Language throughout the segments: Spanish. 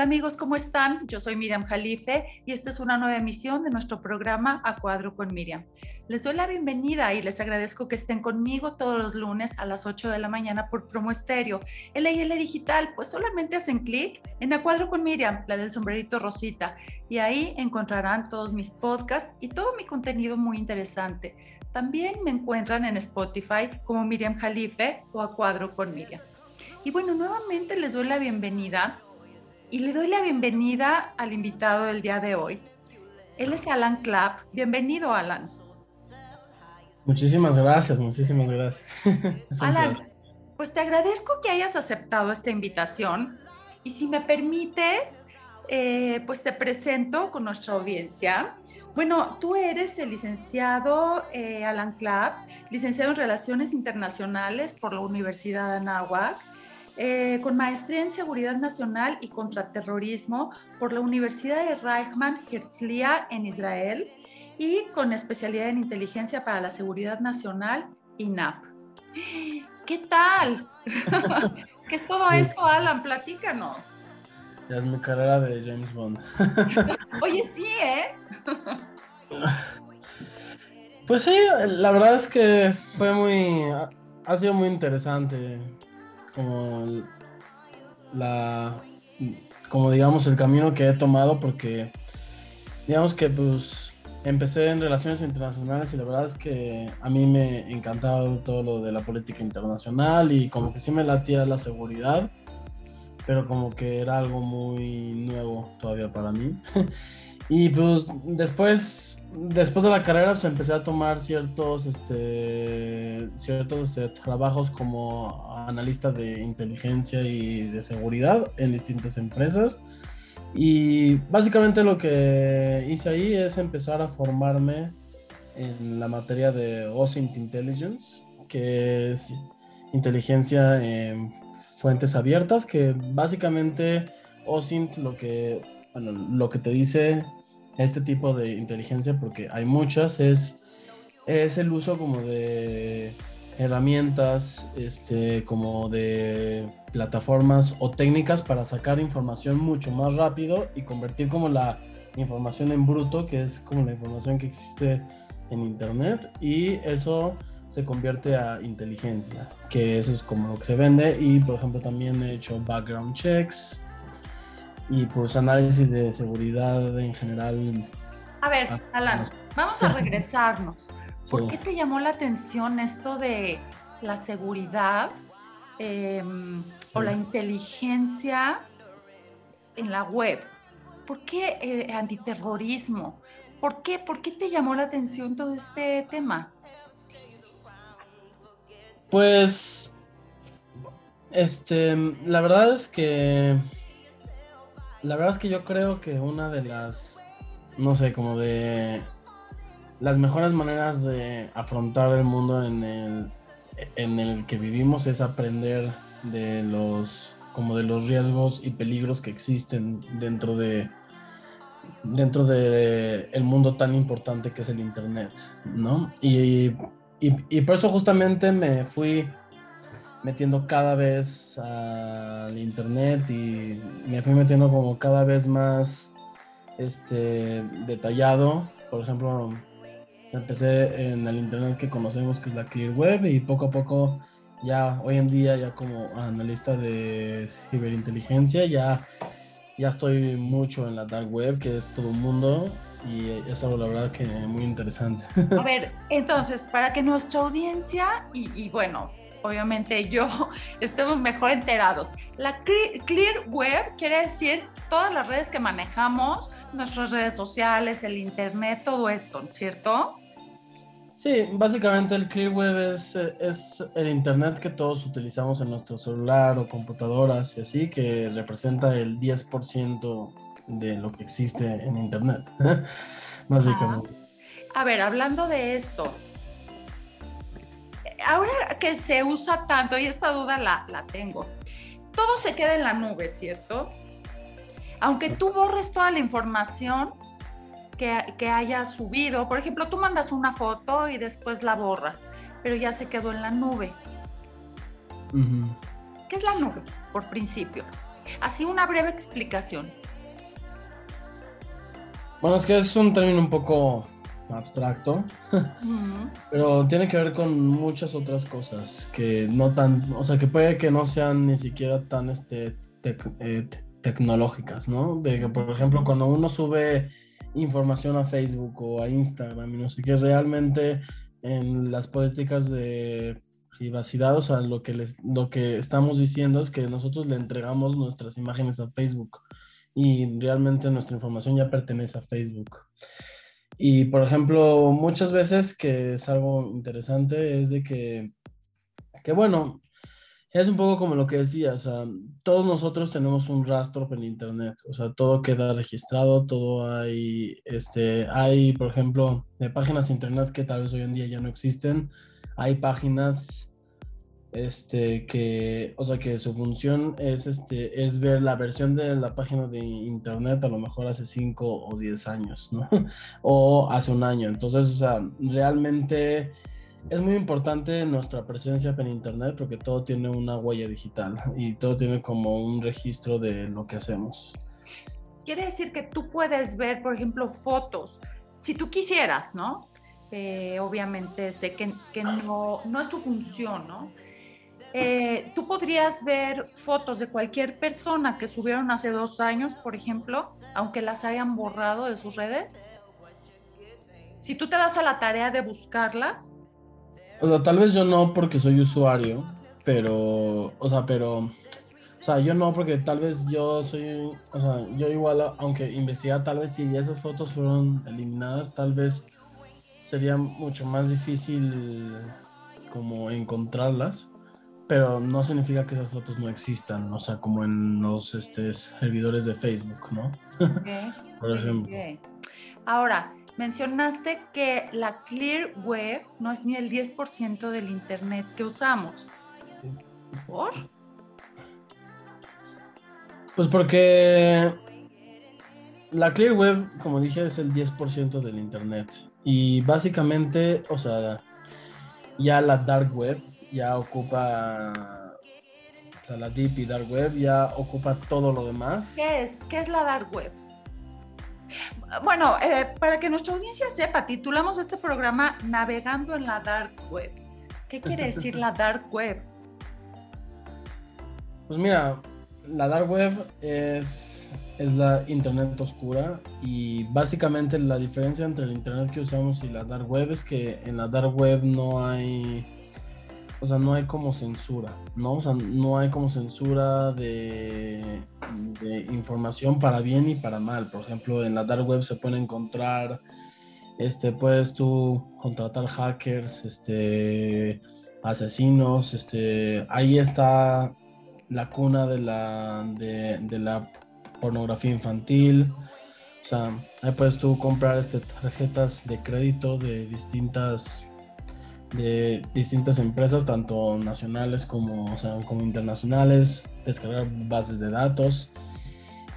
Amigos, ¿cómo están? Yo soy Miriam Jalife y esta es una nueva emisión de nuestro programa A Cuadro con Miriam. Les doy la bienvenida y les agradezco que estén conmigo todos los lunes a las 8 de la mañana por Promo Estéreo. LIL Digital, pues solamente hacen clic en A Cuadro con Miriam, la del sombrerito rosita, y ahí encontrarán todos mis podcasts y todo mi contenido muy interesante. También me encuentran en Spotify como Miriam Jalife o A Cuadro con Miriam. Y bueno, nuevamente les doy la bienvenida y le doy la bienvenida al invitado del día de hoy. Él es Alan Clapp. Bienvenido, Alan. Muchísimas gracias, muchísimas gracias. Alan, pues te agradezco que hayas aceptado esta invitación y si me permites, eh, pues te presento con nuestra audiencia. Bueno, tú eres el licenciado eh, Alan Clapp, licenciado en Relaciones Internacionales por la Universidad de Anáhuac eh, con maestría en Seguridad Nacional y Contraterrorismo por la Universidad de Reichman Herzliya en Israel y con especialidad en Inteligencia para la Seguridad Nacional, INAP. ¿Qué tal? ¿Qué es todo esto, Alan? Platícanos. Ya es mi carrera de James Bond. Oye, sí, ¿eh? Pues sí, la verdad es que fue muy, ha sido muy interesante como la, como digamos, el camino que he tomado porque digamos que pues empecé en relaciones internacionales y la verdad es que a mí me encantaba todo lo de la política internacional y como que sí me latía la seguridad, pero como que era algo muy nuevo todavía para mí. y pues después después de la carrera pues, empecé a tomar ciertos, este, ciertos este, trabajos como analista de inteligencia y de seguridad en distintas empresas. Y básicamente lo que hice ahí es empezar a formarme en la materia de OSINT Intelligence, que es inteligencia en fuentes abiertas, que básicamente OSINT lo que, bueno, lo que te dice este tipo de inteligencia, porque hay muchas, es, es el uso como de herramientas, este, como de plataformas o técnicas para sacar información mucho más rápido y convertir como la información en bruto, que es como la información que existe en Internet, y eso se convierte a inteligencia, que eso es como lo que se vende, y por ejemplo también he hecho background checks, y pues análisis de seguridad en general. A ver, ah, Alan, vamos a regresarnos. ¿Por qué te llamó la atención esto de la seguridad em, o la inteligencia en la web? ¿Por qué eh, antiterrorismo? ¿Por qué, ¿Por qué te llamó la atención todo este tema? Pues, este, la verdad es que la verdad es que yo creo que una de las, no sé, como de las mejores maneras de afrontar el mundo en el, en el que vivimos es aprender de los, como de los riesgos y peligros que existen dentro de, dentro de el mundo tan importante que es el internet, ¿no? Y, y por eso justamente me fui metiendo cada vez al internet y me fui metiendo como cada vez más este detallado. Por ejemplo, empecé en el internet que conocemos que es la Clear Web y poco a poco ya hoy en día ya como analista de ciberinteligencia ya ya estoy mucho en la dark web que es todo un mundo y es algo la verdad que muy interesante. A ver, entonces, para que nuestra audiencia y bueno, obviamente yo estemos mejor enterados. La Clear Web quiere decir todas las redes que manejamos, nuestras redes sociales, el Internet, todo esto, ¿cierto? Sí, básicamente el Clear Web es, es el Internet que todos utilizamos en nuestro celular o computadoras y así, que representa el 10% de lo que existe en Internet, básicamente. A ver, hablando de esto, ahora que se usa tanto, y esta duda la, la tengo, todo se queda en la nube, ¿cierto? Aunque tú borres toda la información que, que hayas subido, por ejemplo, tú mandas una foto y después la borras, pero ya se quedó en la nube. ¿Qué es la nube, por principio? Así una breve explicación. Bueno, es que es un término un poco abstracto, pero tiene que ver con muchas otras cosas que no tan, o sea, que puede que no sean ni siquiera tan este, eh, tecnológicas, ¿no? De que, por ejemplo, cuando uno sube información a Facebook o a Instagram y no sé qué, realmente en las políticas de privacidad, o sea, lo que, les, lo que estamos diciendo es que nosotros le entregamos nuestras imágenes a Facebook y realmente nuestra información ya pertenece a Facebook. Y por ejemplo, muchas veces que es algo interesante es de que, que bueno, es un poco como lo que decías, todos nosotros tenemos un rastro en internet, o sea, todo queda registrado, todo hay, este, hay, por ejemplo, de páginas internet que tal vez hoy en día ya no existen, hay páginas este, que, o sea, que su función es, este, es ver la versión de la página de internet a lo mejor hace 5 o 10 años, ¿no? o hace un año. Entonces, o sea, realmente es muy importante nuestra presencia en internet porque todo tiene una huella digital y todo tiene como un registro de lo que hacemos. Quiere decir que tú puedes ver, por ejemplo, fotos, si tú quisieras, ¿no? Eh, obviamente sé que, que no, no es tu función, ¿no? Eh, tú podrías ver fotos de cualquier persona que subieron hace dos años, por ejemplo, aunque las hayan borrado de sus redes. Si tú te das a la tarea de buscarlas. O sea, tal vez yo no porque soy usuario, pero, o sea, pero, o sea, yo no porque tal vez yo soy, o sea, yo igual, aunque investiga, tal vez si esas fotos fueron eliminadas, tal vez sería mucho más difícil como encontrarlas pero no significa que esas fotos no existan, o sea, como en los este, servidores de Facebook, ¿no? Por ejemplo. Ahora, mencionaste que la Clear Web no es ni el 10% del Internet que usamos. ¿Por? Pues porque la Clear Web, como dije, es el 10% del Internet. Y básicamente, o sea, ya la Dark Web ya ocupa, o sea, la Deep y Dark Web ya ocupa todo lo demás. ¿Qué es? ¿Qué es la Dark Web? Bueno, eh, para que nuestra audiencia sepa, titulamos este programa Navegando en la Dark Web. ¿Qué quiere decir la Dark Web? Pues mira, la Dark Web es, es la Internet oscura y básicamente la diferencia entre el Internet que usamos y la Dark Web es que en la Dark Web no hay o sea, no hay como censura, ¿no? O sea, no hay como censura de, información para bien y para mal. Por ejemplo, en la dark web se pueden encontrar, este, puedes tú contratar hackers, este, asesinos, este, ahí está la cuna de la, de, la pornografía infantil. O sea, ahí puedes tú comprar este, tarjetas de crédito de distintas de distintas empresas, tanto nacionales como, como internacionales, descargar bases de datos.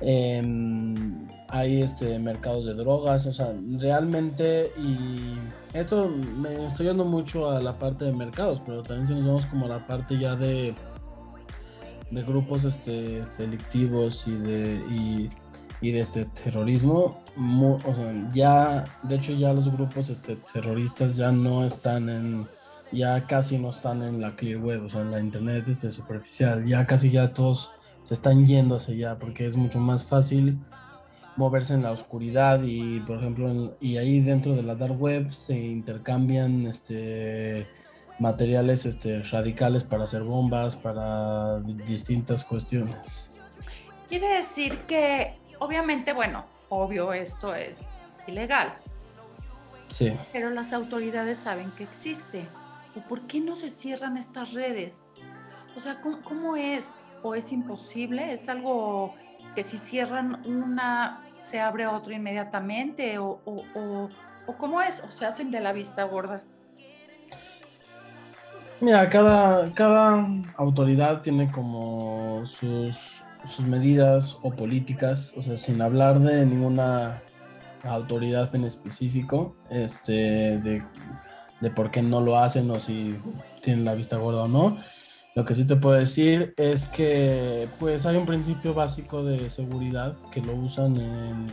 Em, hay este, mercados de drogas, o sea, realmente, y esto me estoy yendo mucho a la parte de mercados, pero también si nos vamos como a la parte ya de, de grupos este, delictivos y de, de este terrorismo, ya, de hecho ya los grupos este, terroristas ya no están en, ya casi no están en la clear web, o sea, en la internet este, superficial, ya casi ya todos se están yendo hacia allá porque es mucho más fácil moverse en la oscuridad y por ejemplo y ahí dentro de la dark web se intercambian este materiales este radicales para hacer bombas para distintas cuestiones. Quiere decir que obviamente, bueno, obvio esto es ilegal. Sí. Pero las autoridades saben que existe. ¿O por qué no se cierran estas redes? O sea, ¿cómo, es? ¿O es imposible? ¿Es algo que si cierran una, se abre otro inmediatamente? ¿O, o, o cómo es? ¿O se hacen de la vista gorda? Mira, cada, cada autoridad tiene como sus sus medidas o políticas, o sea, sin hablar de ninguna autoridad en específico, este, de, por qué no lo hacen o si tienen la vista gorda o no. Lo que sí te puedo decir es que pues hay un principio básico de seguridad que lo usan en,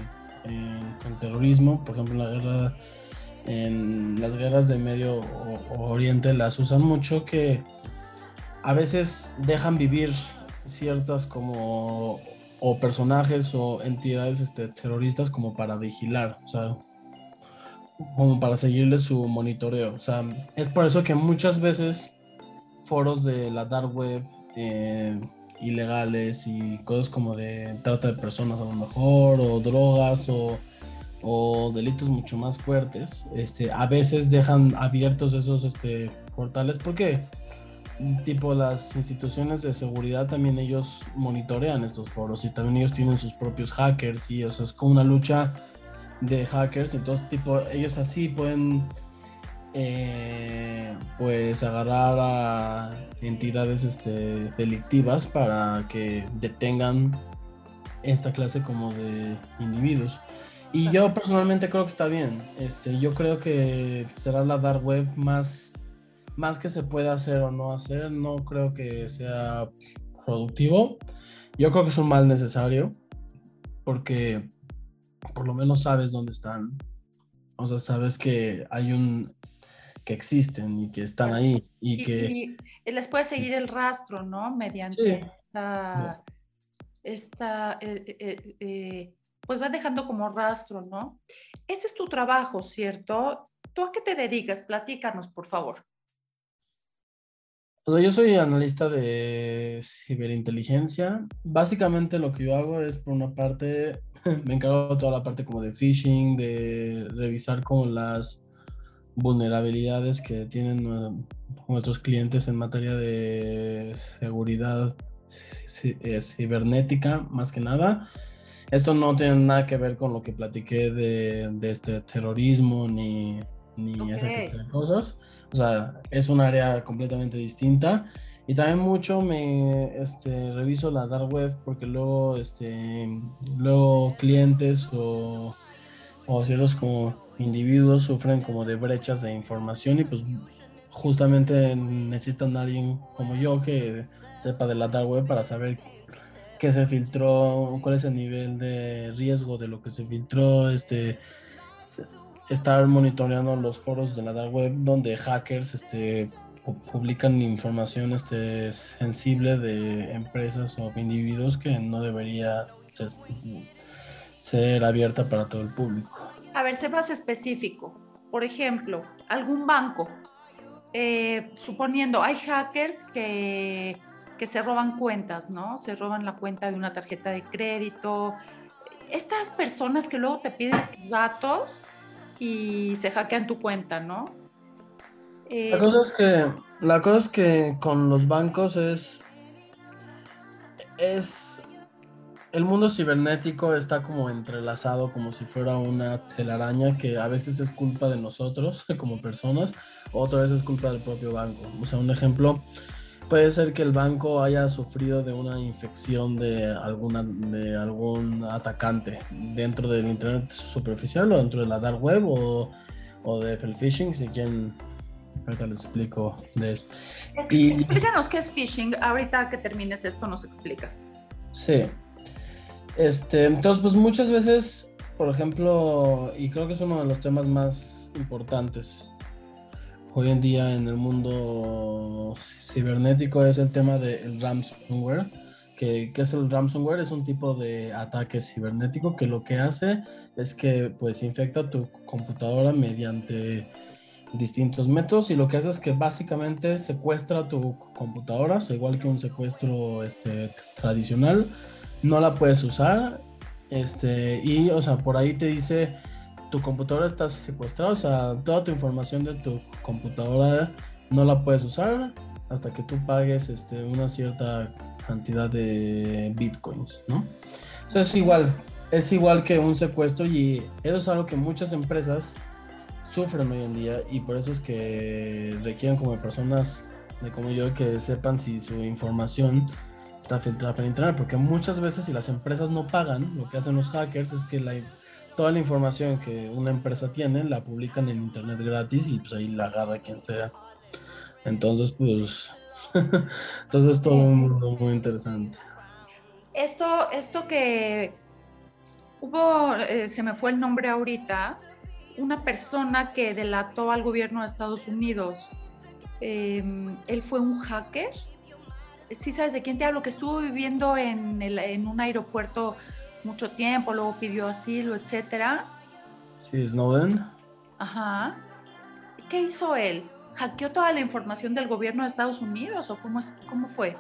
en, terrorismo, por ejemplo en la guerra, en las guerras de Medio Oriente las usan mucho que a veces dejan vivir ciertas como o personajes o entidades este, terroristas como para vigilar, o sea, como para seguirle su monitoreo. O sea, es por eso que muchas veces foros de la dark web eh, ilegales y cosas como de trata de personas a lo mejor, o drogas, o, o delitos mucho más fuertes, este, a veces dejan abiertos esos este, portales porque tipo las instituciones de seguridad también ellos monitorean estos foros y también ellos tienen sus propios hackers y o es como una lucha de hackers. Entonces tipo ellos así pueden eh, pues agarrar a entidades este, delictivas para que detengan esta clase como de individuos. Y yo personalmente creo que está bien. Este yo creo que será la dark web más más que se pueda hacer o no hacer, no creo que sea productivo. Yo creo que es un mal necesario porque por lo menos sabes dónde están. O sea, sabes que hay un que existen y que están ahí y, que les puede seguir el rastro, ¿no? Mediante esta, eh, eh, eh, pues va dejando como rastro, ¿no? Ese es tu trabajo, ¿cierto? ¿Tú a qué te dedicas? Platícanos, por favor yo soy analista de ciberinteligencia. Básicamente lo que yo hago es, por una parte, me encargo de toda la parte como de phishing, de revisar como las vulnerabilidades que tienen nuestros clientes en materia de seguridad eh, cibernética, más que nada. Esto no tiene nada que ver con lo que platiqué de, este terrorismo ni, ni ese tipo de cosas. O sea, es un área completamente distinta. Y también mucho me este, reviso la dark web porque luego, este, luego clientes o, ciertos como individuos sufren como de brechas de información y pues justamente necesitan a alguien como yo que sepa de la dark web para saber qué se filtró, cuál es el nivel de riesgo de lo que se filtró, este, estar monitoreando los foros de la dark web donde hackers este, publican información este, sensible de empresas o individuos que no debería ser abierta para todo el público. A ver, sé más específico. Por ejemplo, algún banco, eh, suponiendo, hay hackers que, que se roban cuentas, ¿no? Se roban la cuenta de una tarjeta de crédito. Estas personas que luego te piden datos, y se hackean tu cuenta, ¿no? la, cosa es que, la cosa es que con los bancos es, es, el mundo cibernético está como entrelazado como si fuera una telaraña que a veces es culpa de nosotros como personas, otra vez es culpa del propio banco. O sea, un ejemplo, puede ser que el banco haya sufrido de una infección de alguna de algún atacante dentro del internet superficial o dentro de la dark web o, o de el phishing si quieren ahorita les explico de eso. Y, explícanos qué es phishing. Ahorita que termines esto nos explicas. Sí. Este entonces pues muchas veces por ejemplo y creo que es uno de los temas más importantes hoy en día en el mundo cibernético es el tema del ransomware. Que, es el ransomware? Es un tipo de ataque cibernético que lo que hace es que pues infecta tu computadora mediante distintos métodos y lo que hace es que básicamente secuestra tu computadora, igual que un secuestro este, tradicional, no la puedes usar este, y o sea, por ahí te dice tu computadora está secuestrada, o sea, toda tu información de tu computadora no la puedes usar hasta que tú pagues este, una cierta cantidad de bitcoins, ¿no? Eso es igual, es igual que un secuestro y eso es algo que muchas empresas sufren hoy en día y por eso es que requieren como personas de como yo que sepan si su información está filtrada para internet, porque muchas veces si las empresas no pagan, lo que hacen los hackers es que la toda la información que una empresa tiene la publican en internet gratis y pues ahí la agarra quien sea. Entonces, pues Entonces todo un mundo muy interesante. Esto, esto que hubo, eh, se me fue el nombre ahorita, una persona que delató al gobierno de Estados Unidos. Em, él fue un hacker. Sí, sabes de quién te hablo, que estuvo viviendo en, en un aeropuerto mucho tiempo, luego pidió asilo, etcétera. Sí, Snowden. Ajá. ¿Qué hizo él? ¿Hackeó toda la información del gobierno de Estados Unidos o cómo, es, cómo fue?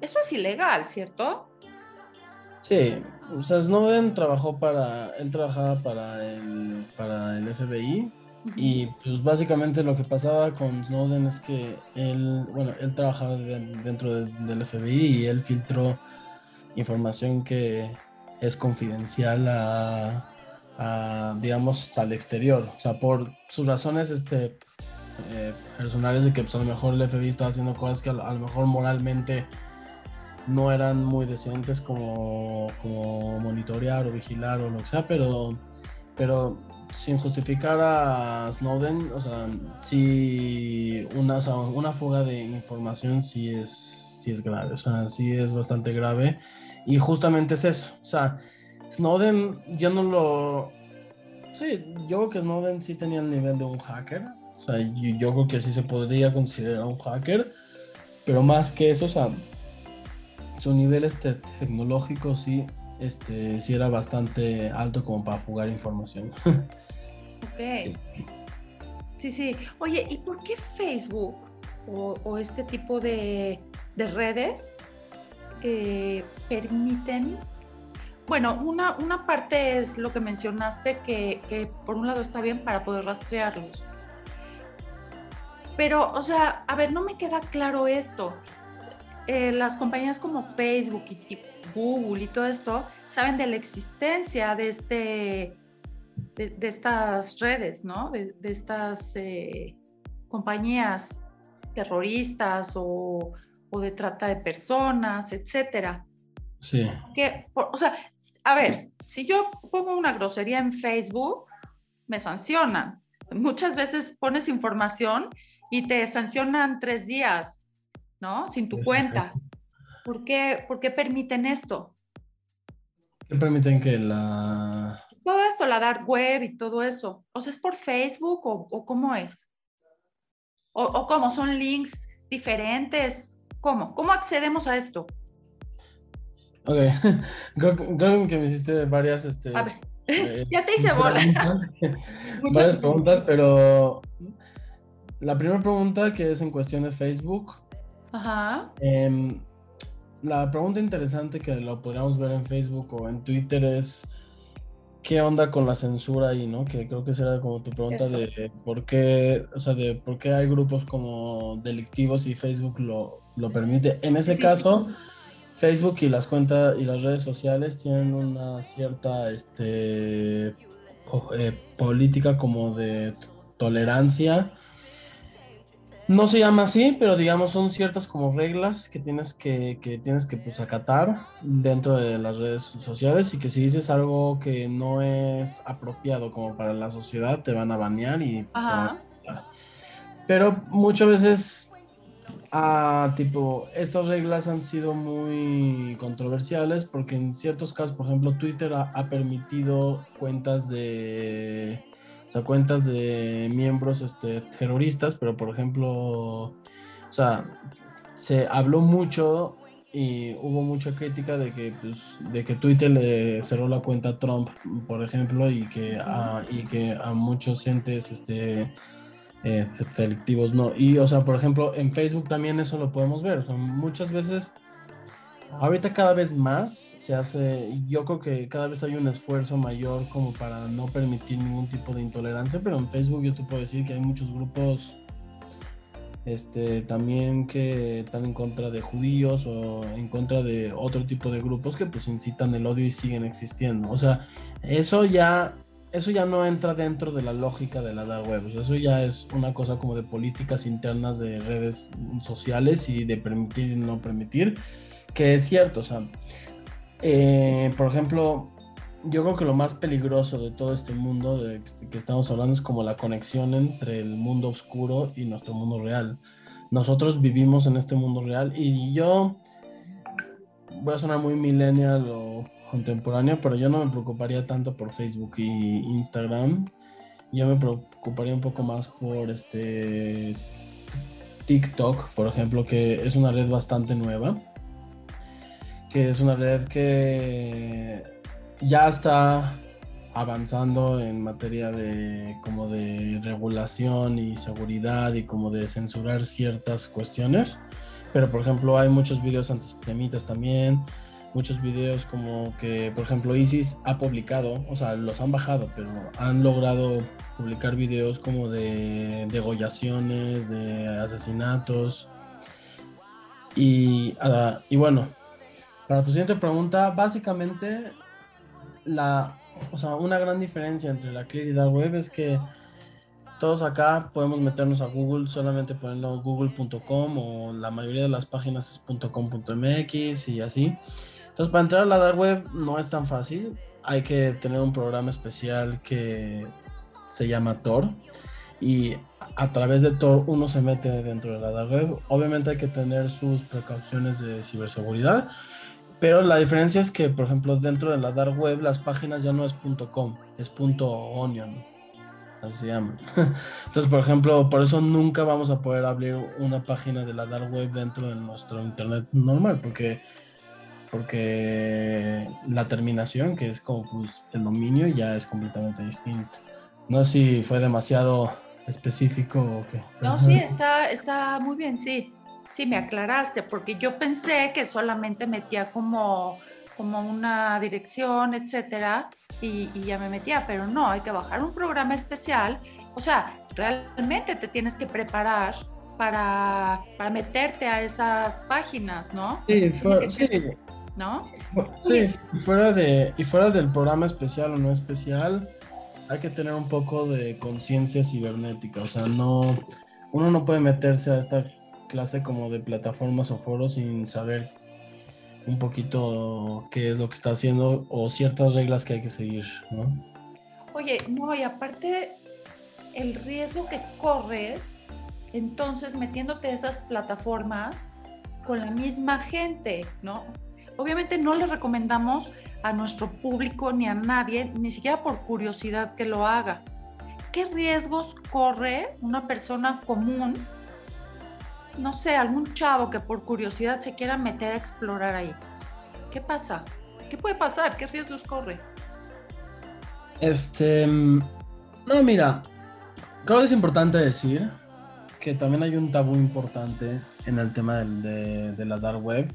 Eso es ilegal, ¿cierto? Sí, o sea, Snowden trabajó para, él trabajaba para el, para el FBI y pues básicamente lo que pasaba con Snowden es que él, bueno, él trabajaba dentro del FBI y él filtró información que es confidencial a, digamos, al exterior. O sea, por sus razones este, eh, personales de que pues, a lo mejor el FBI estaba haciendo cosas que a lo mejor moralmente no eran muy decentes como, como monitorear o vigilar o lo que sea, pero, pero sin justificar a Snowden, o sea, sí, una, una fuga de información sí es, sí es grave, o sea, sí es bastante grave. Y justamente es eso, o sea, Snowden, yo no lo... Sí, yo creo que Snowden sí tenía el nivel de un hacker, o sea, yo, creo que sí se podría considerar un hacker, pero más que eso, o sea, su nivel este, tecnológico sí, este, sí era bastante alto como para jugar información. ok. Sí, sí. Oye, ¿y por qué Facebook o, este tipo de, redes eh, permiten bueno, una, una, parte es lo que mencionaste, que, que, por un lado está bien para poder rastrearlos. Pero, o sea, a ver, no me queda claro esto. Eh, las compañías como Facebook y, Google y todo esto saben de la existencia de, este, de, estas redes, ¿no? De, estas eh, compañías terroristas o, o, de trata de personas, etcétera. Sí. Que, o sea, a ver, si yo pongo una grosería en Facebook, me sancionan. Muchas veces pones información y te sancionan tres días ¿no? Sin tu cuenta. ¿Por qué, ¿Por qué permiten esto? ¿Qué permiten que la... Todo esto, la dark web y todo eso. O sea, ¿es por Facebook o, cómo es? O, ¿O cómo? ¿Son links diferentes? ¿Cómo? ¿Cómo accedemos a esto? Ok, creo, que me hiciste varias... Este, a ver, eh, ya te hice bola. varias preguntas, pero la primera pregunta que es en cuestión de Facebook, Ajá. Em, la pregunta interesante que lo podríamos ver en Facebook o en Twitter es qué onda con la censura ahí, ¿no? Que creo que será como tu pregunta de por qué, o sea, de por qué hay grupos como delictivos y Facebook lo, lo permite. En ese caso, Facebook y las cuentas y las redes sociales tienen una cierta este, eh, política como de tolerancia. No se llama así, pero digamos son ciertas como reglas que tienes que, que tienes que pues acatar dentro de las redes sociales y que si dices algo que no es apropiado como para la sociedad te van a banear y pero muchas veces ah, tipo estas reglas han sido muy controversiales porque en ciertos casos por ejemplo Twitter ha permitido cuentas de o sea, cuentas de miembros este, terroristas, pero por ejemplo, o sea, se habló mucho y hubo mucha crítica de que, pues, de que Twitter le cerró la cuenta a Trump, por ejemplo, y que a, y que a muchos entes este, eh, delictivos no. Y, o sea, por ejemplo, en Facebook también eso lo podemos ver. Muchas veces Ahorita cada vez más se hace, yo creo que cada vez hay un esfuerzo mayor como para no permitir ningún tipo de intolerancia, pero en Facebook yo te puedo decir que hay muchos grupos este, también que están en contra de judíos o en contra de otro tipo de grupos que pues incitan el odio y siguen existiendo. O sea, eso ya, eso ya no entra dentro de la lógica de la dark web. eso ya es una cosa como de políticas internas de redes sociales y de permitir y no permitir que es cierto, o sea, eh, por ejemplo, yo creo que lo más peligroso de todo este mundo de que estamos hablando es como la conexión entre el mundo oscuro y nuestro mundo real. nosotros vivimos en este mundo real y yo voy a sonar muy millennial o contemporáneo, pero yo no me preocuparía tanto por Facebook y Instagram. Yo me preocuparía un poco más por este TikTok, por ejemplo, que es una red bastante nueva. Que es una red que ya está avanzando en materia de como de regulación y seguridad y como de censurar ciertas cuestiones. Pero por ejemplo hay muchos videos antisemitas también, muchos videos como que por ejemplo ISIS ha publicado, o sea, los han bajado, pero han logrado publicar videos como de degollaciones, de asesinatos. Y, ah, y bueno, para tu siguiente pregunta, básicamente la o sea, una gran diferencia entre la la web es que todos acá podemos meternos a Google solamente poniendo google.com o la mayoría de las páginas es .com.mx y así. Entonces, para entrar a la dark web no es tan fácil. Hay que tener un programa especial que se llama Tor y a través de Tor uno se mete dentro de la dark web. Obviamente hay que tener sus precauciones de ciberseguridad, pero la diferencia es que, por ejemplo, dentro de la dark web las páginas ya no es .com, es .onion. Así se llama. Entonces, por ejemplo, por eso nunca vamos a poder abrir una página de la dark web dentro de nuestro internet normal, porque porque la terminación, que es como pues, el dominio, ya es completamente distinta. No sé si fue demasiado específico o qué. No, sí, está, está muy bien, sí sí me aclaraste, porque yo pensé que solamente metía como, como una dirección, etcétera, y, ya me metía, pero no, hay que bajar un programa especial. O sea, realmente te tienes que preparar para, para meterte a esas páginas, ¿no? Sí, sí. ¿No? Sí, fuera de, y fuera del programa especial o no especial, hay que tener un poco de conciencia cibernética. O sea, no, uno no puede meterse a esta clase como de plataformas o foros sin saber un poquito qué es lo que está haciendo o ciertas reglas que hay que seguir, ¿no? Oye, no, y aparte el riesgo que corres, entonces metiéndote a esas plataformas con la misma gente, ¿no? Obviamente no le recomendamos a nuestro público ni a nadie, ni siquiera por curiosidad que lo haga. ¿Qué riesgos corre una persona común no sé, algún chavo que por curiosidad se quiera meter a explorar ahí. ¿Qué pasa? ¿Qué puede pasar? ¿Qué riesgos corre? Este, no, mira, creo que es importante decir que también hay un tabú importante en el tema de, de la dark web.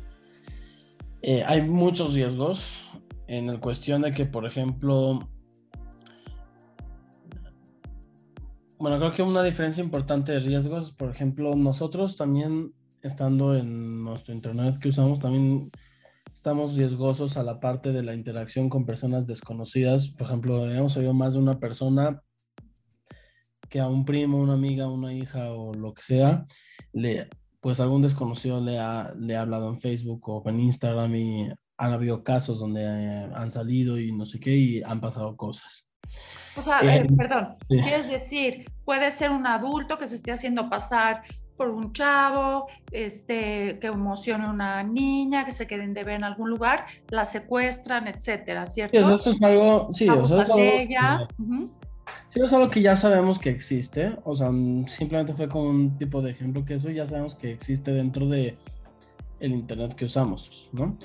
Eh, hay muchos riesgos en el cuestión de que, por ejemplo, Bueno, creo que una diferencia importante de riesgos, por ejemplo, nosotros también estando en nuestro internet que usamos, también estamos riesgosos a la parte de la interacción con personas desconocidas. Por ejemplo, hemos oído más de una persona que a un primo, una amiga, una hija o lo que sea, le, pues algún desconocido le ha, le ha hablado en Facebook o en Instagram y han habido casos donde eh, han salido y no sé qué y han pasado cosas. O sea, eh, perdón, quieres decir, puede ser un adulto que se esté haciendo pasar por un chavo, este, que emocione a una niña, que se queden de ver en algún lugar, la secuestran, etcétera, ¿cierto? Sí, eso es algo, sí, eso es algo, sí, es algo que ya sabemos que existe, o sea, simplemente fue como un tipo de ejemplo que eso ya sabemos que existe dentro de el internet que usamos, ¿no?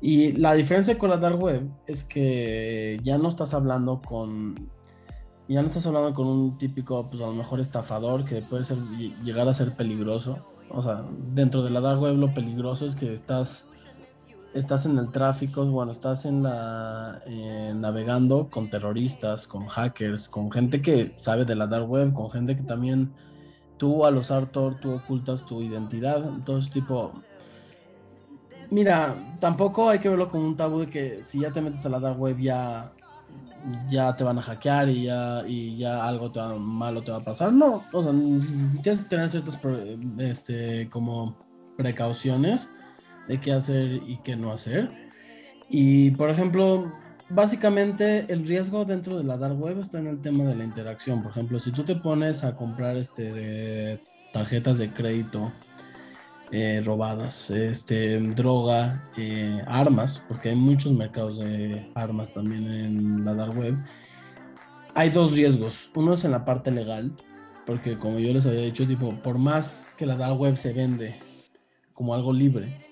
Y la diferencia con la dark web es que ya no estás hablando con ya no estás hablando con un típico, pues a lo mejor estafador que puede ser, llegar a ser peligroso. O sea, dentro de la dark web lo peligroso es que estás, estás en el tráfico, bueno, estás en la, eh, navegando con terroristas, con hackers, con gente que sabe de la dark web, con gente que también tú al usar Tor, tú ocultas tu identidad. Entonces, tipo, mira, tampoco hay que verlo como un tabú de que si ya te metes a la dark web ya ya te van a hackear y ya, y ya algo malo te va a pasar. No, o sea, tienes que tener ciertas este, como precauciones de qué hacer y qué no hacer. Y por ejemplo, básicamente el riesgo dentro de la dark web está en el tema de la interacción. Por ejemplo, si tú te pones a comprar este de tarjetas de crédito eh, robadas, este, droga, eh, armas, porque hay muchos mercados de armas también en la dark web. Hay dos riesgos. Uno es en la parte legal, porque como yo les había dicho, tipo, por más que la dark web se vende como algo libre,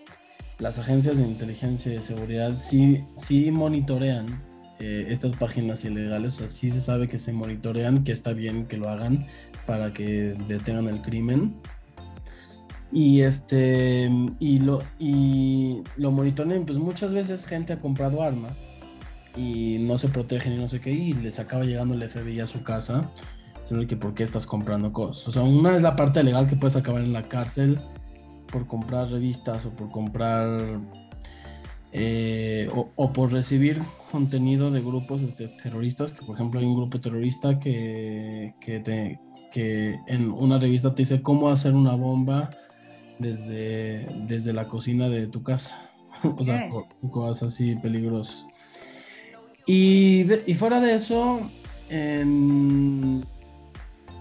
las agencias de inteligencia y de seguridad sí, sí monitorean eh, estas páginas ilegales, o sea, sí se sabe que se monitorean, que está bien que lo hagan para que detengan el crimen. Y este y lo y lo monitorean, pues muchas veces gente ha comprado armas y no se protegen y no sé qué, y les acaba llegando el FBI a su casa, sino que por qué estás comprando cosas. O sea, una es la parte legal que puedes acabar en la cárcel por comprar revistas o por comprar eh, o, por recibir contenido de grupos este, terroristas, que por ejemplo hay un grupo terrorista que, que, te, que en una revista te dice cómo hacer una bomba desde, desde la cocina de tu casa. o sea, cosas así peligrosas. Y, y fuera de eso, en,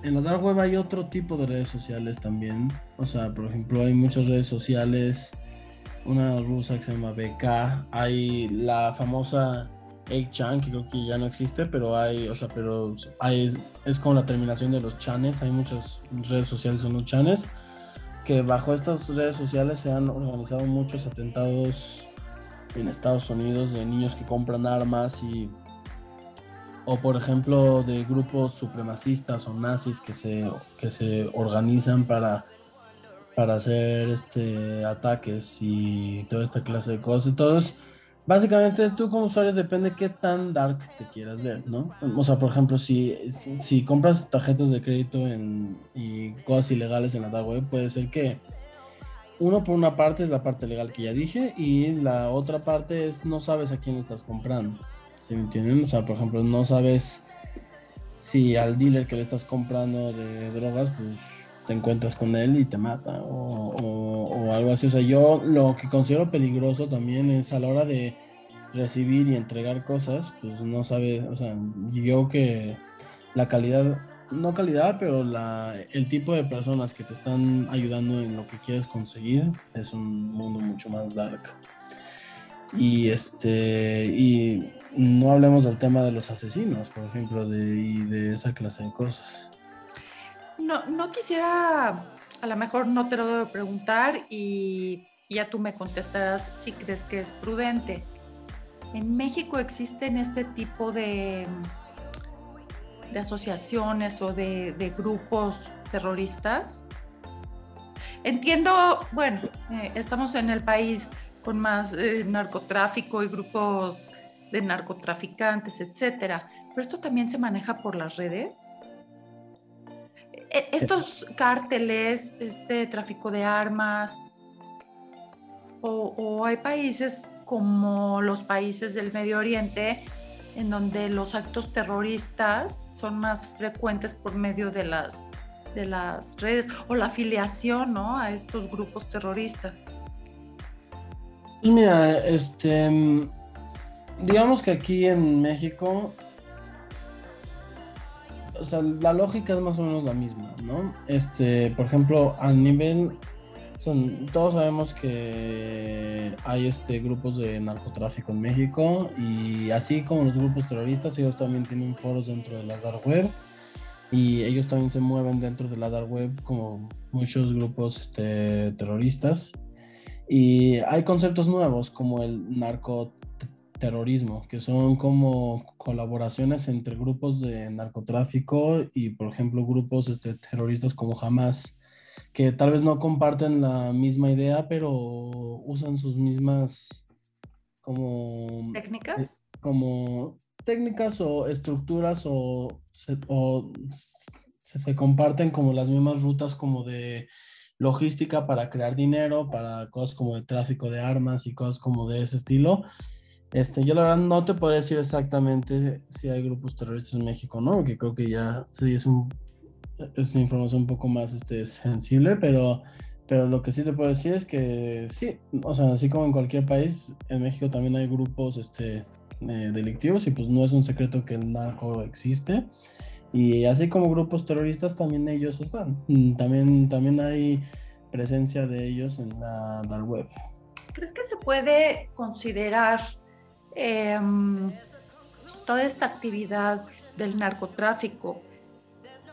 en la dark web hay otro tipo de redes sociales también. O sea, por ejemplo, hay muchas redes sociales. Una rusa que se llama BK. Hay la famosa 8chan, que creo que ya no existe, pero hay, o sea, pero hay, es como la terminación de los chanes. Hay muchas redes sociales son los chanes. Que bajo estas redes sociales se han organizado muchos atentados en Estados Unidos de niños que compran armas y o por ejemplo de grupos supremacistas o nazis que se, que se organizan para, para hacer este, ataques y toda esta clase de cosas. Entonces, básicamente tú como usuario depende qué tan dark te quieras ver, ¿no? O sea, por ejemplo, si, si compras tarjetas de crédito en, y cosas ilegales en la dark web, puede ser que uno por una parte es la parte legal que ya dije y la otra parte es no sabes a quién estás comprando entienden? O sea, por ejemplo, no sabes si al dealer que le estas comprando de drogas, pues te encuentras con él y te mata o, algo así. O sea, yo lo que considero peligroso también es a la hora de recibir y entregar cosas, pues no sabes, o sea, yo que la calidad, no calidad, pero la, el tipo de personas que te están ayudando en lo que quieres conseguir es un mundo mucho más dark. Y este, y no hablemos del tema de los asesinos, por ejemplo, de, y de esa clase de cosas. No, no quisiera, a lo mejor no te lo debo preguntar y ya tú me contestarás si crees que es prudente. ¿En México existen este tipo de, de asociaciones o de, grupos terroristas? Entiendo, bueno, eh, estamos en el país con más eh, narcotráfico y grupos de narcotraficantes, etcétera. Pero esto también se maneja por las redes. E, estos cárteles, este tráfico de armas, o, hay países como los países del Medio Oriente, en donde los actos terroristas son más frecuentes por medio de las, de las redes o la afiliación ¿no? a estos grupos terroristas. Mira, este, digamos que aquí en México, o sea, la lógica es más o menos la misma, ¿no? Este, por ejemplo, a nivel, son, todos sabemos que hay este grupos de narcotráfico en México y así como los grupos terroristas, ellos también tienen foros dentro de la dark web y ellos también se mueven dentro de la dark web como muchos grupos este, terroristas. Y hay conceptos nuevos como el narco terrorismo, que son como colaboraciones entre grupos de narcotráfico y, por ejemplo, grupos este, terroristas como Hamas, que tal vez no comparten la misma idea, pero usan sus mismas como técnicas, eh, como técnicas o estructuras o, se, o se comparten como las mismas rutas como de logística para crear dinero, para cosas como de tráfico de armas y cosas como de ese estilo. Este, yo la verdad no te puedo decir exactamente si hay grupos terroristas en México, ¿no? Porque creo que ya sí es un es una información un poco más este, sensible, pero, pero lo que sí te puedo decir es que sí, o sea, así como en cualquier país, en México también hay grupos este, eh, delictivos y pues no es un secreto que el narco existe. Y así como grupos terroristas, también ellos están. Mm, también, también hay presencia de ellos en la web. ¿Crees que se puede considerar em, toda esta actividad del narcotráfico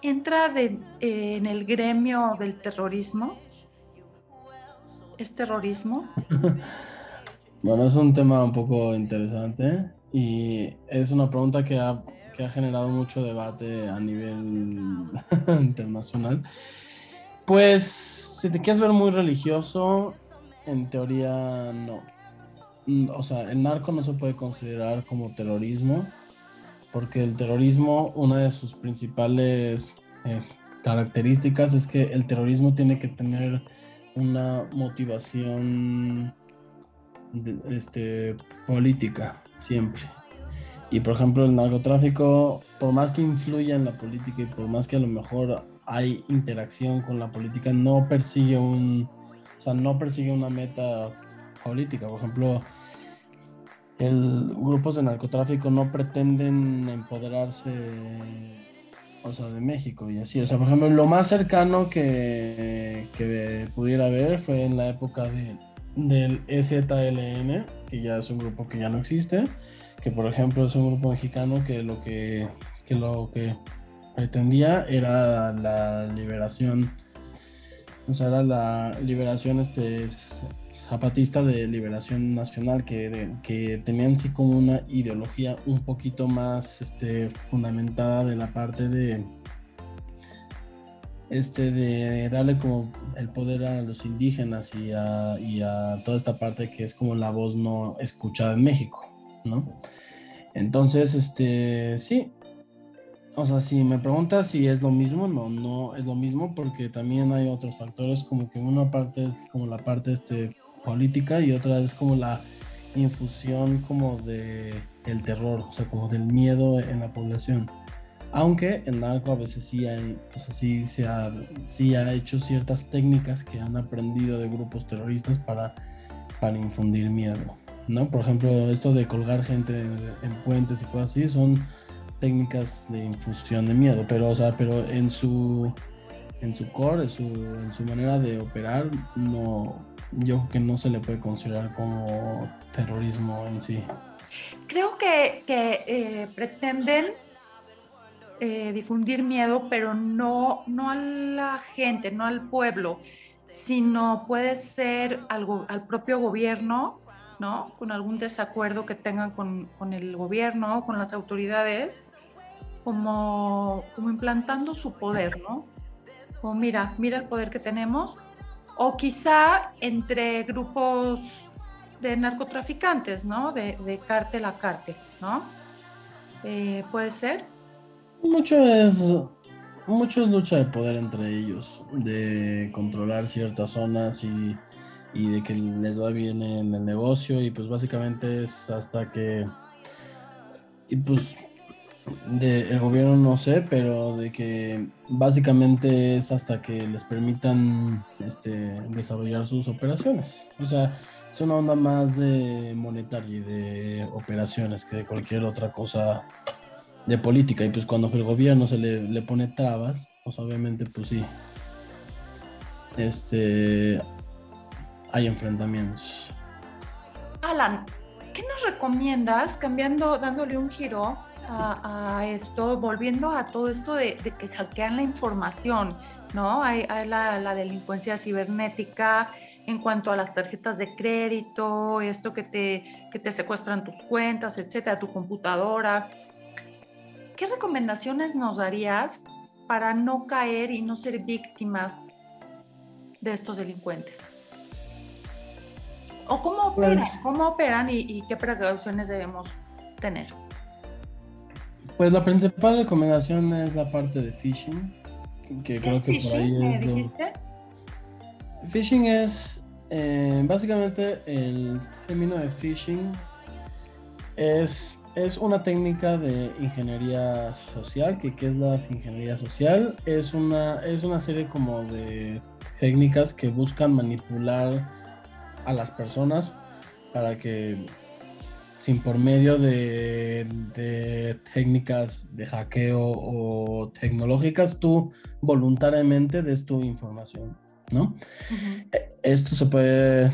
entra en el gremio del terrorismo? ¿Es terrorismo? bueno, es un tema un poco interesante y es una pregunta que ha, que ha generado mucho debate a nivel internacional. Pues si te quieres ver muy religioso, en teoría no. Mm, o sea, el narco no se puede considerar como terrorismo, porque el terrorismo, una de sus principales eh, características es que el terrorismo tiene que tener una motivación este, política, siempre. Y por ejemplo, el narcotráfico, por más que influya en la política y por más que a lo mejor hay interacción con la política, no persigue un, o sea, no persigue una meta política. Por ejemplo, el grupos de narcotráfico no pretenden empoderarse o sea, de México y así. O sea, por ejemplo, lo más cercano que, que pudiera haber fue en la época de, del EZLN, que ya es un grupo que ya no existe, que por ejemplo es un grupo mexicano que lo que, que lo que pretendía era la liberación, o sea, era la liberación este, zapatista de liberación nacional, que, que tenían sí como una ideología un poquito más este, fundamentada de la parte de, este, de darle como el poder a los indígenas y a, y a toda esta parte que es como la voz no escuchada en México, ¿no? Entonces, este, sí, o sea, si me preguntas si es lo mismo, no, no es lo mismo porque también hay otros factores como que una parte es como la parte este, política y otra es como la infusión como de el terror, o sea, como del miedo en la población. Aunque el narco a veces sí, hay, o sea, sí, se ha, sí ha hecho ciertas técnicas que han aprendido de grupos terroristas para, para infundir miedo. ¿no? Por ejemplo, esto de colgar gente en, puentes y cosas así son técnicas de infusión de miedo, pero, o sea, pero en su, en su core, en su, en su manera de operar, no, yo creo que no se le puede considerar como terrorismo en sí. Creo que, que eh, pretenden eh, difundir miedo, pero no, no a la gente, no al pueblo, sino puede ser algo, al propio gobierno, ¿no? Con algún desacuerdo que tengan con, con el gobierno, con las autoridades, como, como implantando su poder, ¿no? O mira, mira el poder que tenemos. O quizá entre grupos de narcotraficantes, ¿no? De, de cártel a cártel, ¿no? Eh, puede ser. Mucho es, mucho es lucha de poder entre ellos, de controlar ciertas zonas y, de que les va bien en el negocio y pues básicamente es hasta que, y pues de el gobierno no sé, pero de que básicamente es hasta que les permitan este, desarrollar sus operaciones. O sea, es una onda más de monetaria y de operaciones que de cualquier otra cosa de política y pues cuando el gobierno se le, pone trabas, pues obviamente pues sí, este, hay enfrentamientos. Alan, ¿qué nos recomiendas cambiando, dándole un giro a, esto, volviendo a todo esto de, que hackean la información, ¿no? Hay, la, la, delincuencia cibernética en cuanto a las tarjetas de crédito, esto que te, que te secuestran tus cuentas, etcétera, tu computadora. ¿qué recomendaciones nos darías para no caer y no ser víctimas de estos delincuentes? ¿O cómo operan, pues ¿Cómo operan y, qué precauciones debemos tener? Pues la principal recomendación es la parte de phishing, que creo que por ahí es dijiste? Phishing es eh, básicamente el término de phishing es es una técnica de ingeniería social, que ¿qué es la ingeniería social? Es una, es una serie como de técnicas que buscan manipular a las personas para que sin por medio de, de, técnicas de hackeo o tecnológicas, tú voluntariamente des tu información. ¿no? Esto se puede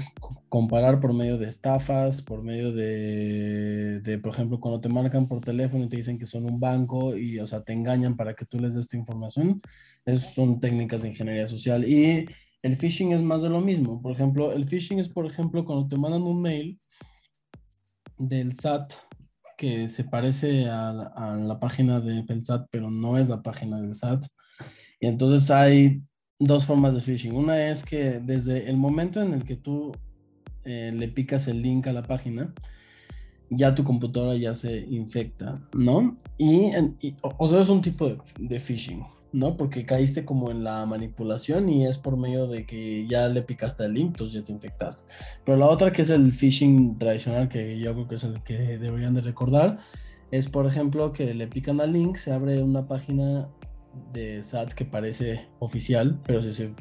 comparar por medio de estafas, por medio de, de, por ejemplo, cuando te marcan por teléfono y te dicen que son un banco y, o sea, te engañan para que tú les des tu información. Esas son técnicas de ingeniería social. Y el phishing es más de lo mismo. Por ejemplo, el phishing es, por ejemplo, cuando te mandan un mail del SAT que se parece a, a la página del SAT, pero no es la página del SAT. Y entonces hay dos formas de phishing. Una es que desde el momento en el que tú eh, le picas el link a la página, ya tu computadora ya se infecta, ¿no? Y, o, sea, es un tipo de, de, phishing, ¿no? Porque caíste como en la manipulación y es por medio de que ya le picaste el link, entonces ya te infectaste. Pero la otra que es el phishing tradicional, que yo creo que es el que deberían de recordar, es por ejemplo que le pican al link, se abre una página de SAT que parece oficial, pero si se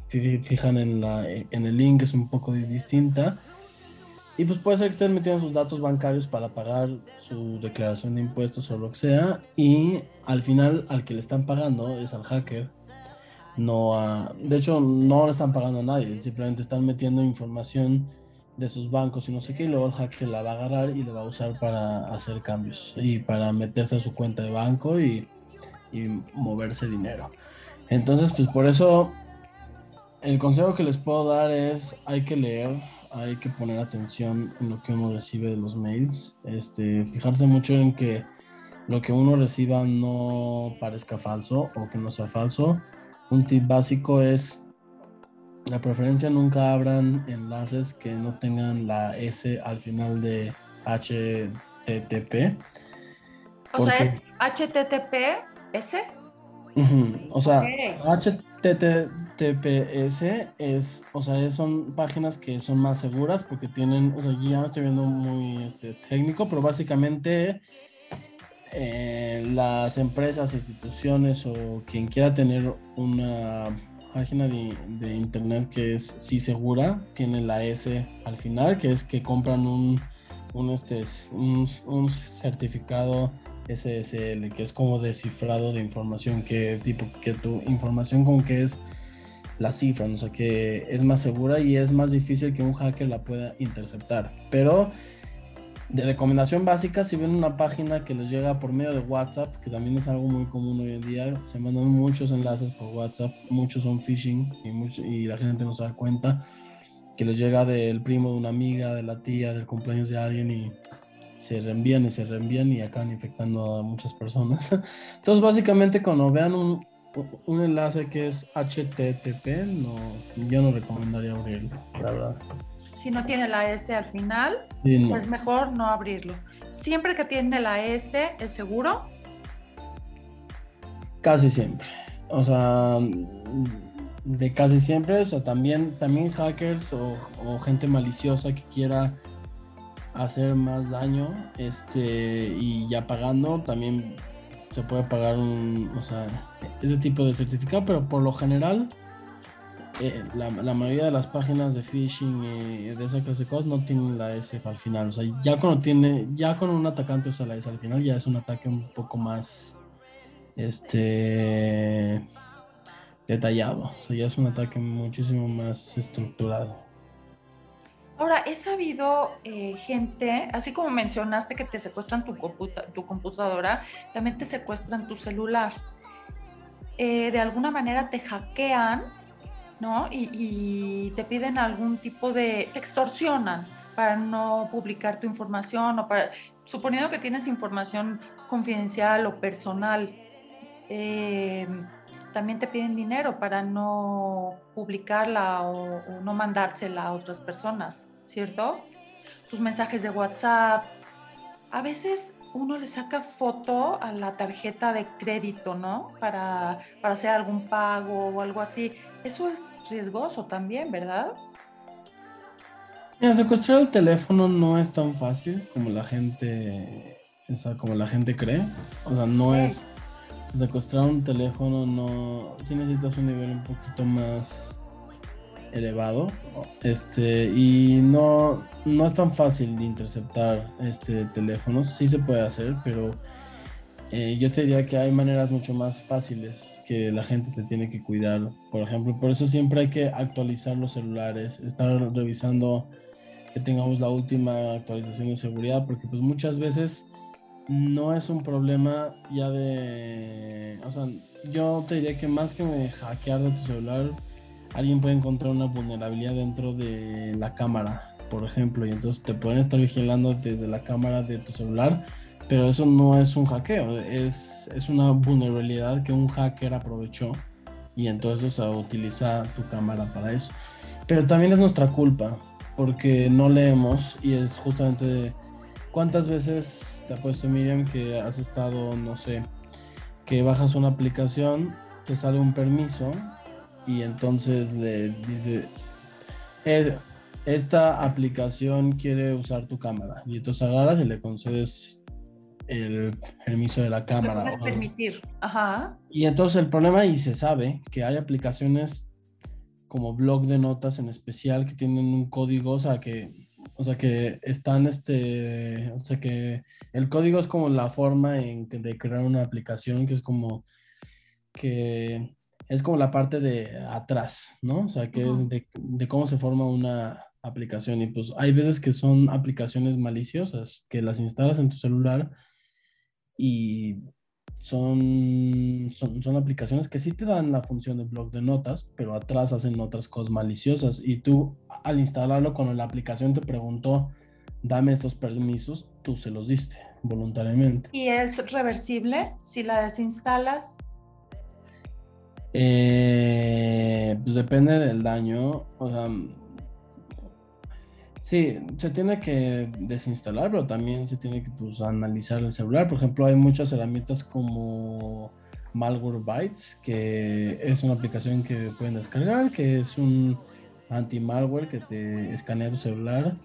fijan en, la, en el link es un poco distinta. Y pues puede ser que estén metiendo sus datos bancarios para pagar su declaración de impuestos o lo que sea. Y al final al que le están pagando es al hacker. No a, de hecho, no le están pagando a nadie. Simplemente están metiendo información de sus bancos y no sé qué. Y luego el hacker la va a agarrar y le va a usar para hacer cambios. Y para meterse a su cuenta de banco y y moverse dinero. Entonces, pues por eso el consejo que les puedo dar es hay que leer, hay que poner atención en lo que uno recibe de los mails, este, fijarse mucho en que lo que uno reciba no parezca falso o que no sea falso. Un tip básico es la preferencia nunca abran enlaces que no tengan la S al final de HTTP. O sea, HTTP ¿Ese? O sea, HTTPS es, o sea, son páginas que son más seguras porque tienen, o sea, ya no estoy viendo muy este, técnico, pero básicamente eh, las empresas, instituciones o quien quiera tener una página de, internet que es sí segura, tiene la S al final, que es que compran un, un, este, un, un certificado SSL, que es como descifrado de información, que tipo que tu información como que es la cifra, o sea que es más segura y es más difícil que un hacker la pueda interceptar. Pero de recomendación básica, si ven una página que les llega por medio de WhatsApp, que también es algo muy común hoy en día, se mandan muchos enlaces por WhatsApp, muchos son phishing y, y la gente no se da cuenta que les llega del primo de una amiga, de la tía, del cumpleaños de alguien y se reenvían y se reenvían y acaban infectando a muchas personas. Entonces, básicamente, cuando vean un, un enlace que es HTTP, no, yo no recomendaría abrirlo, la verdad. Si no tiene la S al final, es pues mejor no abrirlo. Siempre que tiene la S, ¿es seguro? Casi siempre. O sea, de casi siempre, o sea, también, también hackers o, o gente maliciosa que quiera hacer más daño este y ya pagando también se puede pagar un o sea ese tipo de certificado pero por lo general eh, la, mayoría de las páginas de phishing y de esa clase de cosas no tienen la S al final. O sea ya cuando tiene ya con un atacante usa la S al final ya es un ataque un poco más este detallado. O sea ya es un ataque muchísimo más estructurado. Ahora, he sabido eh, gente, así como mencionaste que te secuestran tu, tu computadora, también te secuestran tu celular. Eh, de alguna manera te hackean, ¿no? Y, te piden algún tipo de, te extorsionan para no publicar tu información o para, suponiendo que tienes información confidencial o personal, eh, también te piden dinero para no publicarla o, no mandársela a otras personas. ¿cierto? Tus mensajes de WhatsApp. A veces uno le saca foto a la tarjeta de crédito, ¿no? Para, para hacer algún pago o algo así. Eso es riesgoso también, ¿verdad? Mira, secuestrar el teléfono no es tan fácil como la gente, o sea, como la gente cree. O sea, no es secuestrar un teléfono, no, si necesitas un nivel un poquito más elevado este y no no es tan fácil de interceptar este teléfonos sí se puede hacer pero eh, yo te diría que hay maneras mucho más fáciles que la gente se tiene que cuidar. Por ejemplo, por eso siempre hay que actualizar los celulares, estar revisando que tengamos la última actualización de seguridad, porque pues muchas veces no es un problema ya de, o sea, yo te diría que más que hackear de tu celular, alguien puede encontrar una vulnerabilidad dentro de la cámara, por ejemplo, y entonces te pueden estar vigilando desde la cámara de tu celular pero eso no es un hackeo, es, es una vulnerabilidad que un hacker aprovechó y entonces o utiliza tu cámara para eso. Pero también es nuestra culpa, porque no leemos y es justamente cuántas veces te ha puesto Miriam que has estado, no sé, que bajas una aplicación, te sale un permiso y entonces le dice, esta aplicación quiere usar tu cámara y entonces agarras y le concedes el permiso de la cámara. permitir. Ajá. Y entonces el problema, y se sabe, que hay aplicaciones como blog de notas en especial que tienen un código, o sea, que, o sea, que están, este, o sea, que el código es como la forma en, de crear una aplicación, que es como, que es como la parte de atrás, ¿no? O sea, que es de, de cómo se forma una aplicación. Y pues hay veces que son aplicaciones maliciosas, que las instalas en tu celular y son, son, aplicaciones que sí te dan la función de blog de notas, pero atrás hacen otras cosas maliciosas. Y tú al instalarlo, cuando la aplicación te preguntó, dame estos permisos, tú se los diste voluntariamente. ¿Y es reversible si la desinstalas? Eh, pues depende del daño. O sea, Sí, se tiene que desinstalar, pero también se tiene que pues, analizar el celular. Por ejemplo, hay muchas herramientas como Malwarebytes, que es una aplicación que pueden descargar, que es un anti-malware que te escanea tu celular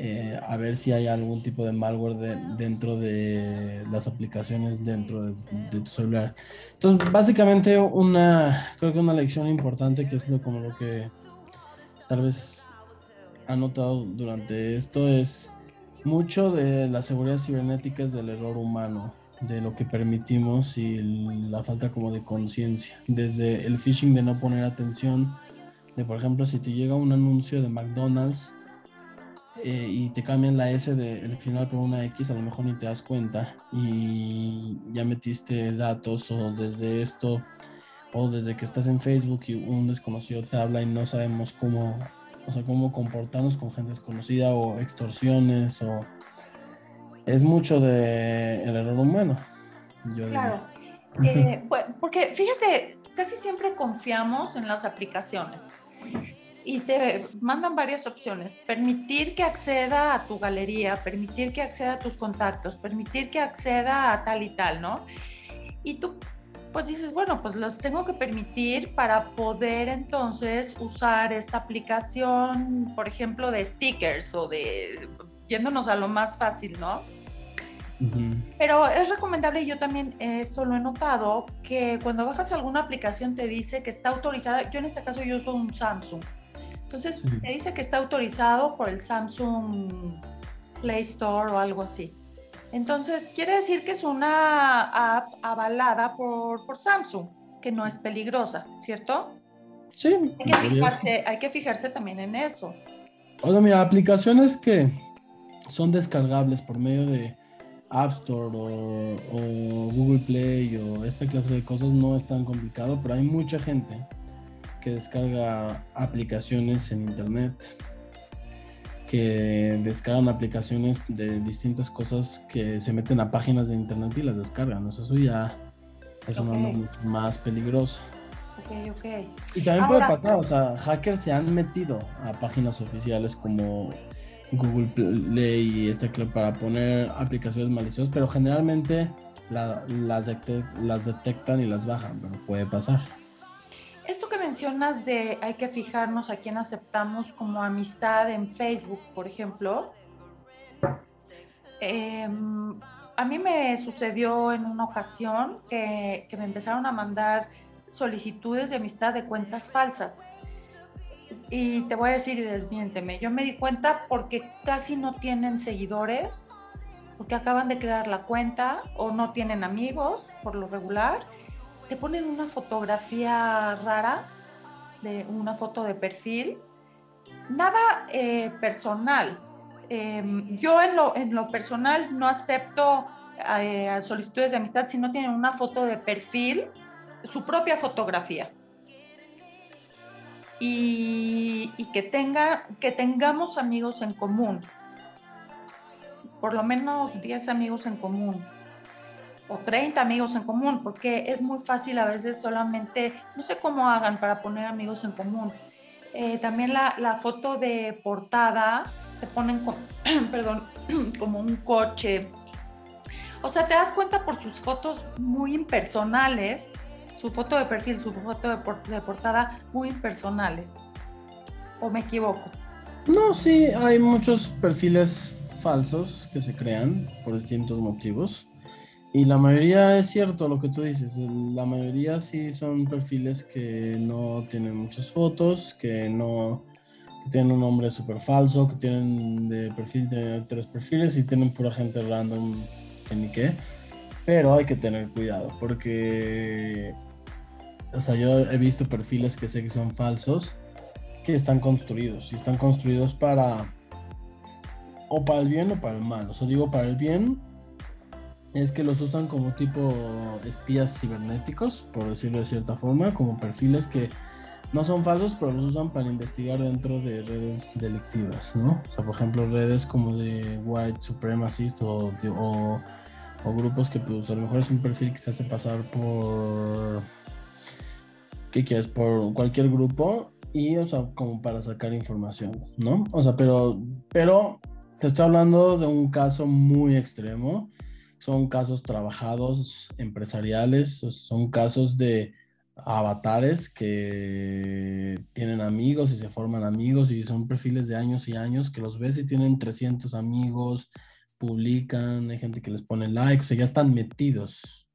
eh, a ver si hay algún tipo de malware dentro de las aplicaciones dentro de, de, tu celular. Entonces, básicamente una, creo que una lección importante que es lo, como lo que tal vez ha notado durante esto es mucho de la seguridad cibernética es del error humano, de lo que permitimos y la falta como de conciencia. Desde el phishing de no poner atención, de por ejemplo si te llega un anuncio de McDonald's eh, y te cambian la S del final por una X, a lo mejor ni te das cuenta y ya metiste datos o desde esto o desde que estás en Facebook y un desconocido te habla y no sabemos cómo o sea, cómo comportarnos con gente desconocida o extorsiones o es mucho de el error humano. claro, eh, porque fíjate, casi siempre confiamos en las aplicaciones y te mandan varias opciones. Permitir que acceda a tu galería, permitir que acceda a tus contactos, permitir que acceda a tal y tal, ¿no? Y tú pues dices, bueno, pues los tengo que permitir para poder entonces usar esta aplicación, por ejemplo, de stickers o de, yéndonos a lo más fácil, ¿no? Pero es recomendable, y yo también eso lo he notado, que cuando bajas alguna aplicación te dice que está autorizada, yo en este caso yo uso un Samsung, entonces te dice que está autorizado por el Samsung Play Store o algo así. Entonces, quiere decir que es una app avalada por, Samsung, que no es peligrosa, ¿cierto? Sí. Hay que, fijarse, también en eso. Oiga, mira, aplicaciones que son descargables por medio de App Store o, o, Google Play o esta clase de cosas no es tan complicado, pero hay mucha gente que descarga aplicaciones en Internet que descargan aplicaciones de distintas cosas que se meten a páginas de internet y las descargan. eso ya es una mucho más ok. Y también puede pasar, o sea, hackers se han metido a páginas oficiales como Google Play y este club para poner aplicaciones maliciosas, pero generalmente las, las detectan y las bajan, pero puede pasar mencionas de hay que fijarnos a quién aceptamos como amistad en Facebook, por ejemplo, em, a mí me sucedió en una ocasión que, que, me empezaron a mandar solicitudes de amistad de cuentas falsas. Y te voy a decir y desmiénteme, yo me di cuenta porque casi no tienen seguidores porque acaban de crear la cuenta o no tienen amigos por lo regular, te ponen una fotografía rara, de una foto de perfil, nada eh, personal. Em, yo en lo, en lo personal no acepto eh, solicitudes de amistad si no tienen una foto de perfil, su propia fotografía. Y, que, tenga, que tengamos amigos en común, por lo menos 10 amigos en común o 30 amigos en común, porque es muy fácil a veces solamente, no sé cómo hagan para poner amigos en común. Eh, también la, foto de portada, te ponen, perdón, como un coche. O sea, te das cuenta por sus fotos muy impersonales, su foto de perfil, su foto de, de portada muy impersonales. ¿O me equivoco? No, sí, hay muchos perfiles falsos que se crean por distintos motivos. Y la mayoría es cierto lo que tú dices. La mayoría sí son perfiles que no tienen muchas fotos, que no tienen un nombre súper falso, que tienen de perfil de tres perfiles y tienen pura gente random que ni qué. Pero hay que tener cuidado porque, o sea, yo he visto perfiles que sé que son falsos, que están construidos y están construidos para o para el bien o para el mal. O sea, digo para el bien es que los usan como tipo espías cibernéticos, por decirlo de cierta forma, como perfiles que no son falsos, pero los usan para investigar dentro de redes delictivas, ¿no? O sea, por ejemplo, redes como de white supremacist o, o, o grupos que pues a lo mejor es un perfil que se hace pasar por... ¿Qué quieres? Por cualquier grupo y, o sea, como para sacar información, ¿no? O sea, pero, pero te estoy hablando de un caso muy extremo. Son casos trabajados, empresariales, son casos de avatares que tienen amigos y se forman amigos y son perfiles de años y años que los ves y tienen 300 amigos, publican, hay gente que les pone like, o sea, ya están metidos.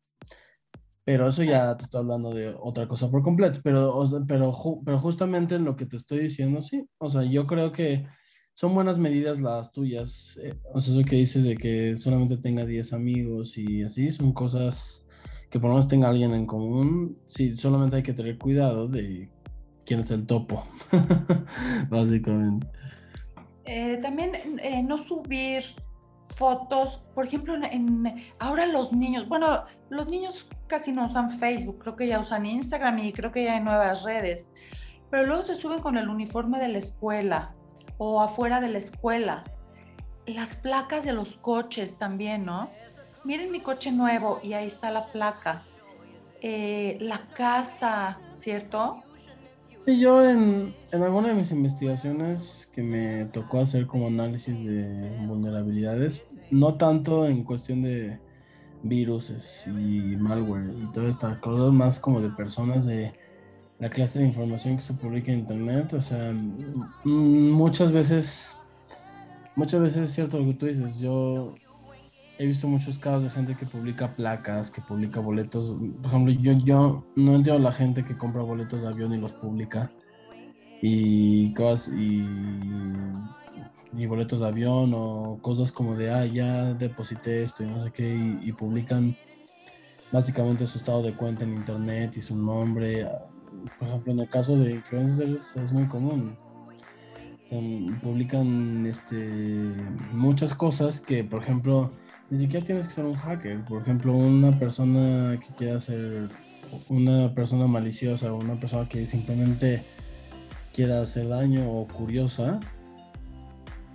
Pero eso ya te estoy hablando de otra cosa por completo, pero, pero, pero justamente en lo que te estoy diciendo, sí, o sea, yo creo que son buenas medidas las tuyas. Eh, o sea, eso que dices de que solamente tenga 10 amigos y así, son cosas que por lo menos tenga alguien en común. Sí, solamente hay que tener cuidado de quién es el topo, básicamente. Eh, también eh, no subir fotos, por ejemplo, en, ahora los niños, bueno, los niños casi no usan Facebook, creo que ya usan Instagram y creo que ya hay nuevas redes, pero luego se suben con el uniforme de la escuela o afuera de la escuela. Las placas de los coches también, ¿no? Miren mi coche nuevo y ahí está la placa. Eh, la casa, ¿cierto? Sí, yo en, en, alguna de mis investigaciones que me tocó hacer como análisis de vulnerabilidades, no tanto en cuestión de viruses y malware y todas estas cosas, más como de personas de la clase de información que se publica en internet. O sea, muchas veces, muchas veces es cierto lo que tú dices. Yo he visto muchos casos de gente que publica placas, que publica boletos. Por ejemplo, yo, yo no entiendo la gente que compra boletos de avión y los publica. Y cosas, y, y boletos de avión o cosas como de, ah, ya deposité esto y no sé qué, y publican básicamente su estado de cuenta en internet y su nombre por ejemplo, en el caso de influencers es muy común. publican este, muchas cosas que, por ejemplo, ni siquiera tienes que ser un hacker. Por ejemplo, una persona que quiera ser una persona maliciosa o una persona que simplemente quiera hacer daño o curiosa,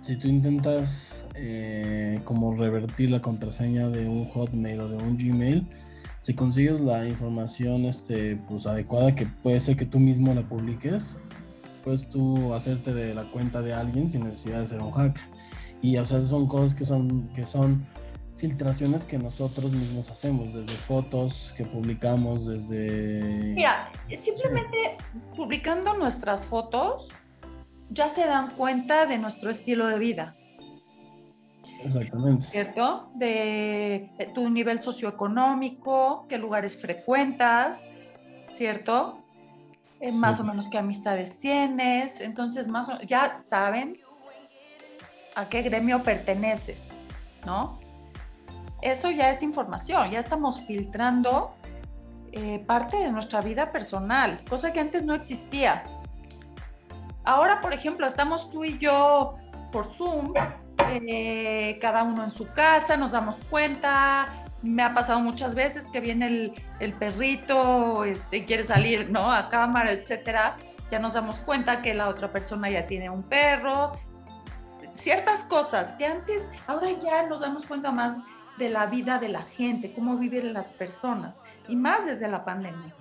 si tú intentas eh, como revertir la contraseña de un Hotmail o de un Gmail, si consigues la información este, pues, adecuada, que puede ser que tú mismo la publiques, puedes tú hacerte de la cuenta de alguien sin necesidad de ser un hacker. Y o sea, son cosas que son, que son filtraciones que nosotros mismos hacemos, desde fotos que publicamos, desde... Mira, simplemente publicando nuestras fotos ya se dan cuenta de nuestro estilo de vida. Exactamente. ¿Cierto? De, tu nivel socioeconómico, qué lugares frecuentas, ¿cierto? Eh, más o menos qué amistades tienes. Entonces, más ya saben a qué gremio perteneces, ¿no? eso ya es información, ya estamos filtrando eh, parte de nuestra vida personal, cosa que antes no existía. Ahora, por ejemplo, estamos tú y yo por Zoom, eh, cada uno en su casa, nos damos cuenta. Me ha pasado muchas veces que viene el, perrito, este, quiere salir ¿no? a cámara, etcétera. Ya nos damos cuenta que la otra persona ya tiene un perro. Ciertas cosas que antes, ahora ya nos damos cuenta más de la vida de la gente, cómo viven las personas, y más desde la pandemia,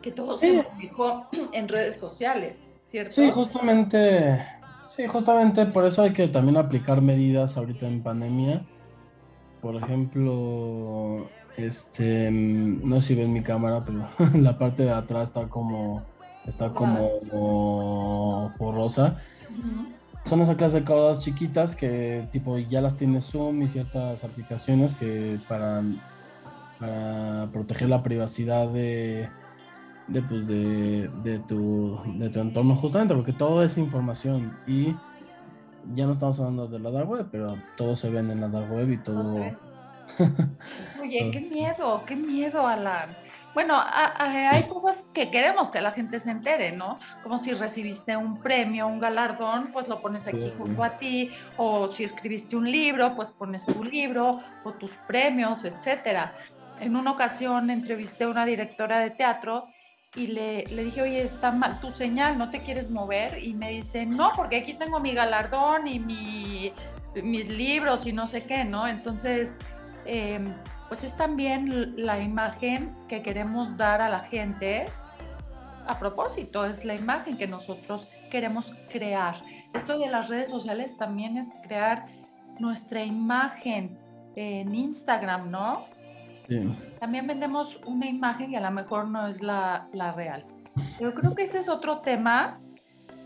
que todo se publicó en redes sociales, ¿cierto? Sí, justamente Sí, justamente por eso hay que también aplicar medidas ahorita en pandemia. Por ejemplo, este, no sé si ven mi cámara, pero la parte de atrás está como, está como borrosa. Son esas clases de cosas chiquitas que tipo ya las tiene Zoom y ciertas aplicaciones que para, para proteger la privacidad de, de, pues, de, de, tu, de tu entorno, justamente, porque todo es información y ya no estamos hablando de la dark web, pero todo se vende en la dark web y todo... Oye, qué miedo, qué miedo, Alan. Bueno, hay cosas que queremos que la gente se entere, ¿no? Como si recibiste un premio, un galardón, pues lo pones aquí junto a ti, o si escribiste un libro, pues pones tu libro, o tus premios, etcétera. En una ocasión entrevisté a una directora de teatro y le, le, dije, oye, está mal tu señal, no te quieres mover. Y me dice, no, porque aquí tengo mi galardón y mi, mis libros y no sé qué, ¿no? Entonces, em, pues es también la imagen que queremos dar a la gente. A propósito, es la imagen que nosotros queremos crear. Esto de las redes sociales también es crear nuestra imagen en Instagram, ¿no? También vendemos una imagen que a lo mejor no es la, real. Yo creo que ese es otro tema.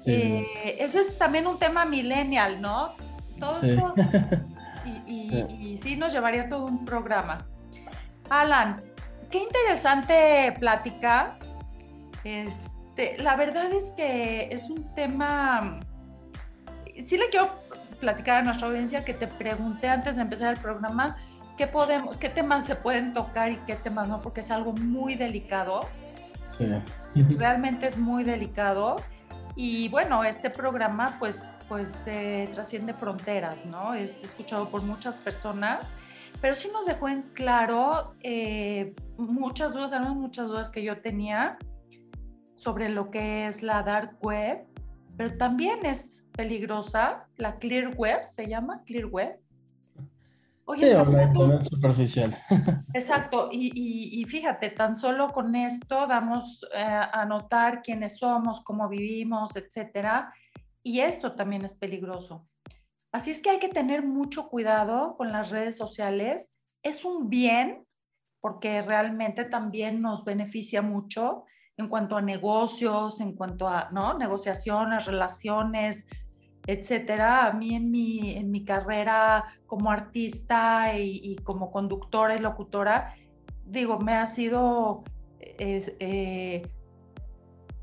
Eh, ese es también un tema millennial, ¿no? Todo Esto, y, sí. nos llevaría todo un programa. Alan, qué interesante plática. Este, la verdad es que es un tema. Sí le quiero platicar a nuestra audiencia que te pregunté antes de empezar el programa qué, podemos, qué temas se pueden tocar y qué temas no, porque es algo muy delicado. Sí. Realmente es muy delicado. Y bueno, este programa pues, pues trasciende fronteras, ¿no? Es escuchado por muchas personas, pero sí nos dejó en claro eh, muchas dudas, muchas dudas que yo tenía sobre lo que es la dark web, pero también es peligrosa, la clear web se llama, clear web, sí, obviamente superficial. Exacto, y, fíjate, tan solo con esto damos eh, a notar quiénes somos, cómo vivimos, etcétera, y esto también es peligroso. Así es que hay que tener mucho cuidado con las redes sociales. Es un bien porque realmente también nos beneficia mucho en cuanto a negocios, en cuanto a ¿no? negociaciones, relaciones, etcétera. A mí en mi, en mi carrera como artista y, como conductora y locutora, digo, me ha sido, eh,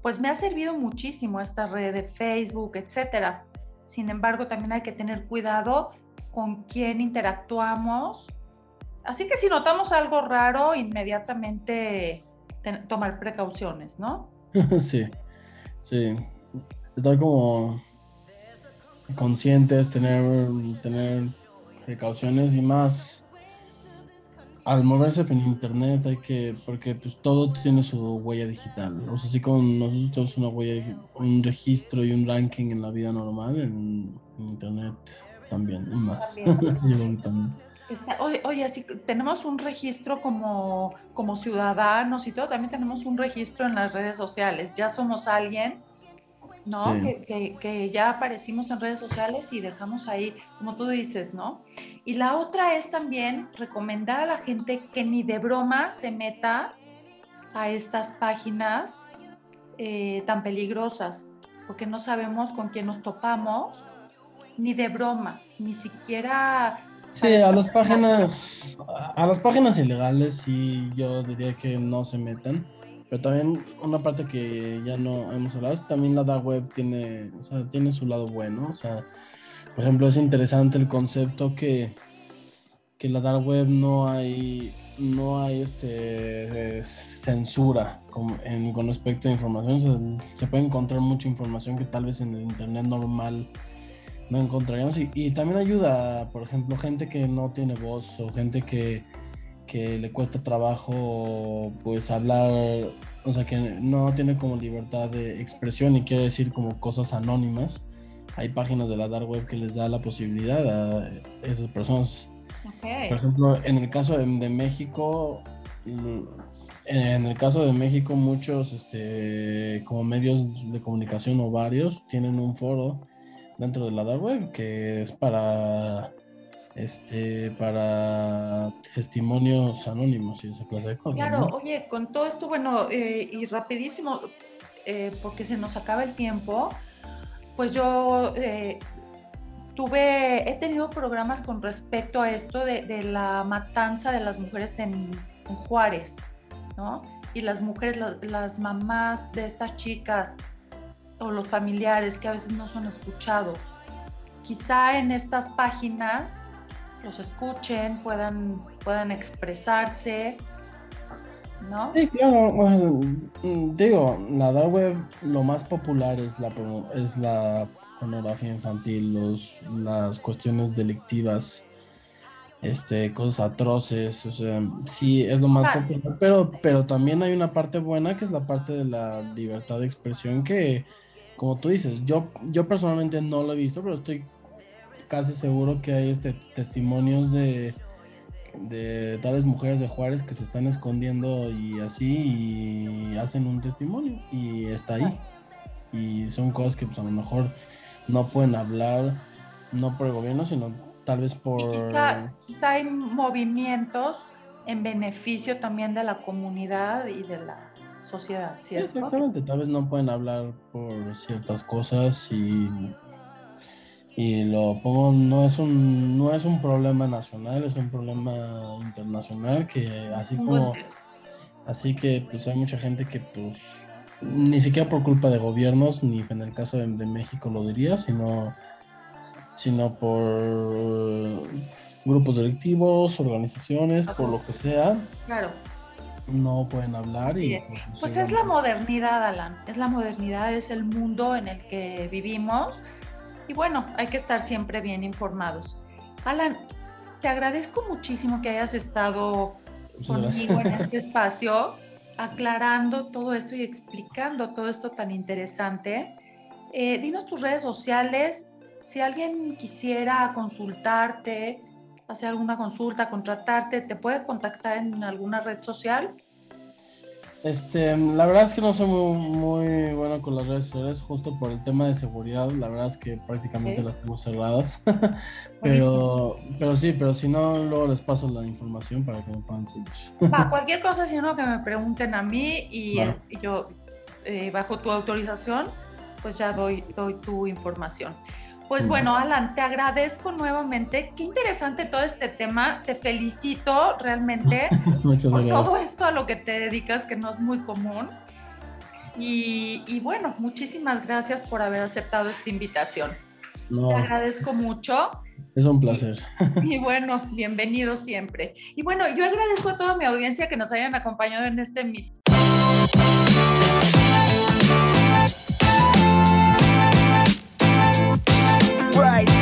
pues me ha servido muchísimo esta red de Facebook, etcétera. Sin embargo, también hay que tener cuidado con quién interactuamos. Así que si notamos algo raro, inmediatamente tomar precauciones, ¿no? Sí, sí. Estar como conscientes, tener, tener precauciones y más al moverse en internet hay que, porque pues todo tiene su huella digital. O sea, así como nosotros tenemos una huella, un registro y un ranking en la vida normal, en, internet también, y más. Oye, oye, así tenemos un registro como, como ciudadanos y todo, también tenemos un registro en las redes sociales. Ya somos alguien ¿no? Que, ya aparecimos en redes sociales y dejamos ahí, como tú dices, ¿no? Y la otra es también recomendar a la gente que ni de broma se meta a estas páginas eh, tan peligrosas, porque no sabemos con quién nos topamos, ni de broma, ni siquiera... Sí, a las páginas, a las páginas ilegales sí yo diría que no se metan pero también una parte que ya no hemos hablado es también la dark web tiene, o sea, tiene su lado bueno. O sea, por ejemplo, es interesante el concepto que que la dark web no hay no hay este censura con, respecto a información. Se, puede encontrar mucha información que tal vez en el internet normal no encontraríamos. Y, también ayuda, por ejemplo, gente que no tiene voz o gente que, que le cuesta trabajo pues hablar, o sea, que no tiene como libertad de expresión y quiere decir como cosas anónimas. Hay páginas de la dark web que les da la posibilidad a esas personas por ejemplo, en el caso de, México, en el caso de México, muchos este, como medios de comunicación o varios tienen un foro dentro de la dark web que es para este para testimonios anónimos y esa clase de cosas. Claro, oye, con todo esto, bueno, eh, y rapidísimo, eh, porque se nos acaba el tiempo, pues yo eh, tuve, he tenido programas con respecto a esto de, la matanza de las mujeres en, Juárez, ¿no? Y las mujeres, las mamás de estas chicas o los familiares que a veces no son escuchados. Quizá en estas páginas los escuchen, puedan, puedan expresarse, ¿no? Sí, claro. Mm, digo, la dark web lo más popular es la, es la pornografía infantil, los, las cuestiones delictivas, este, cosas atroces, o sea, sí es lo más popular, pero, pero también hay una parte buena que es la parte de la libertad de expresión que, como tú dices, yo, yo personalmente no lo he visto, pero estoy casi seguro que hay este, testimonios de, de tales mujeres de Juárez que se están escondiendo y así y hacen un testimonio y está ahí. Y son cosas que pues a lo mejor no pueden hablar, no por el gobierno, sino tal vez por... Quizá, hay movimientos en beneficio también de la comunidad y de la sociedad, ¿cierto? Exactamente, tal vez no pueden hablar por ciertas cosas y, y lo pongo, no es, un, no es un problema nacional, es un problema internacional que así como... Así que pues hay mucha gente que pues ni siquiera por culpa de gobiernos, ni en el caso de, México lo diría, sino, sino por grupos delictivos, organizaciones, por lo que sea. Claro. No pueden hablar y... Pues, pues es la modernidad, Alan, es la modernidad, es el mundo en el que vivimos y bueno, hay que estar siempre bien informados. Alan, te agradezco muchísimo que hayas estado conmigo en este espacio aclarando todo esto y explicando todo esto tan interesante. Eh, dinos tus redes sociales. Si alguien quisiera consultarte, hacer alguna consulta, contratarte, ¿te puede contactar en alguna red social? Este, la verdad es que no soy muy, bueno con las redes sociales, justo por el tema de seguridad. La verdad es que prácticamente las tengo cerradas. pero, pero sí, pero si no, luego les paso la información para que me puedan seguir. cualquier cosa, si no, que me pregunten a mí y, yo, eh, bajo tu autorización, pues ya doy, doy tu información. Pues bueno, Alan, te agradezco nuevamente. Qué interesante todo este tema. Te felicito realmente por todo esto a lo que te dedicas, que no es muy común. Y, bueno, muchísimas gracias por haber aceptado esta invitación. Te agradezco mucho. Es un placer. Y, bueno, bienvenido siempre. Y bueno, yo agradezco a toda mi audiencia que nos hayan acompañado en este emisión. Right.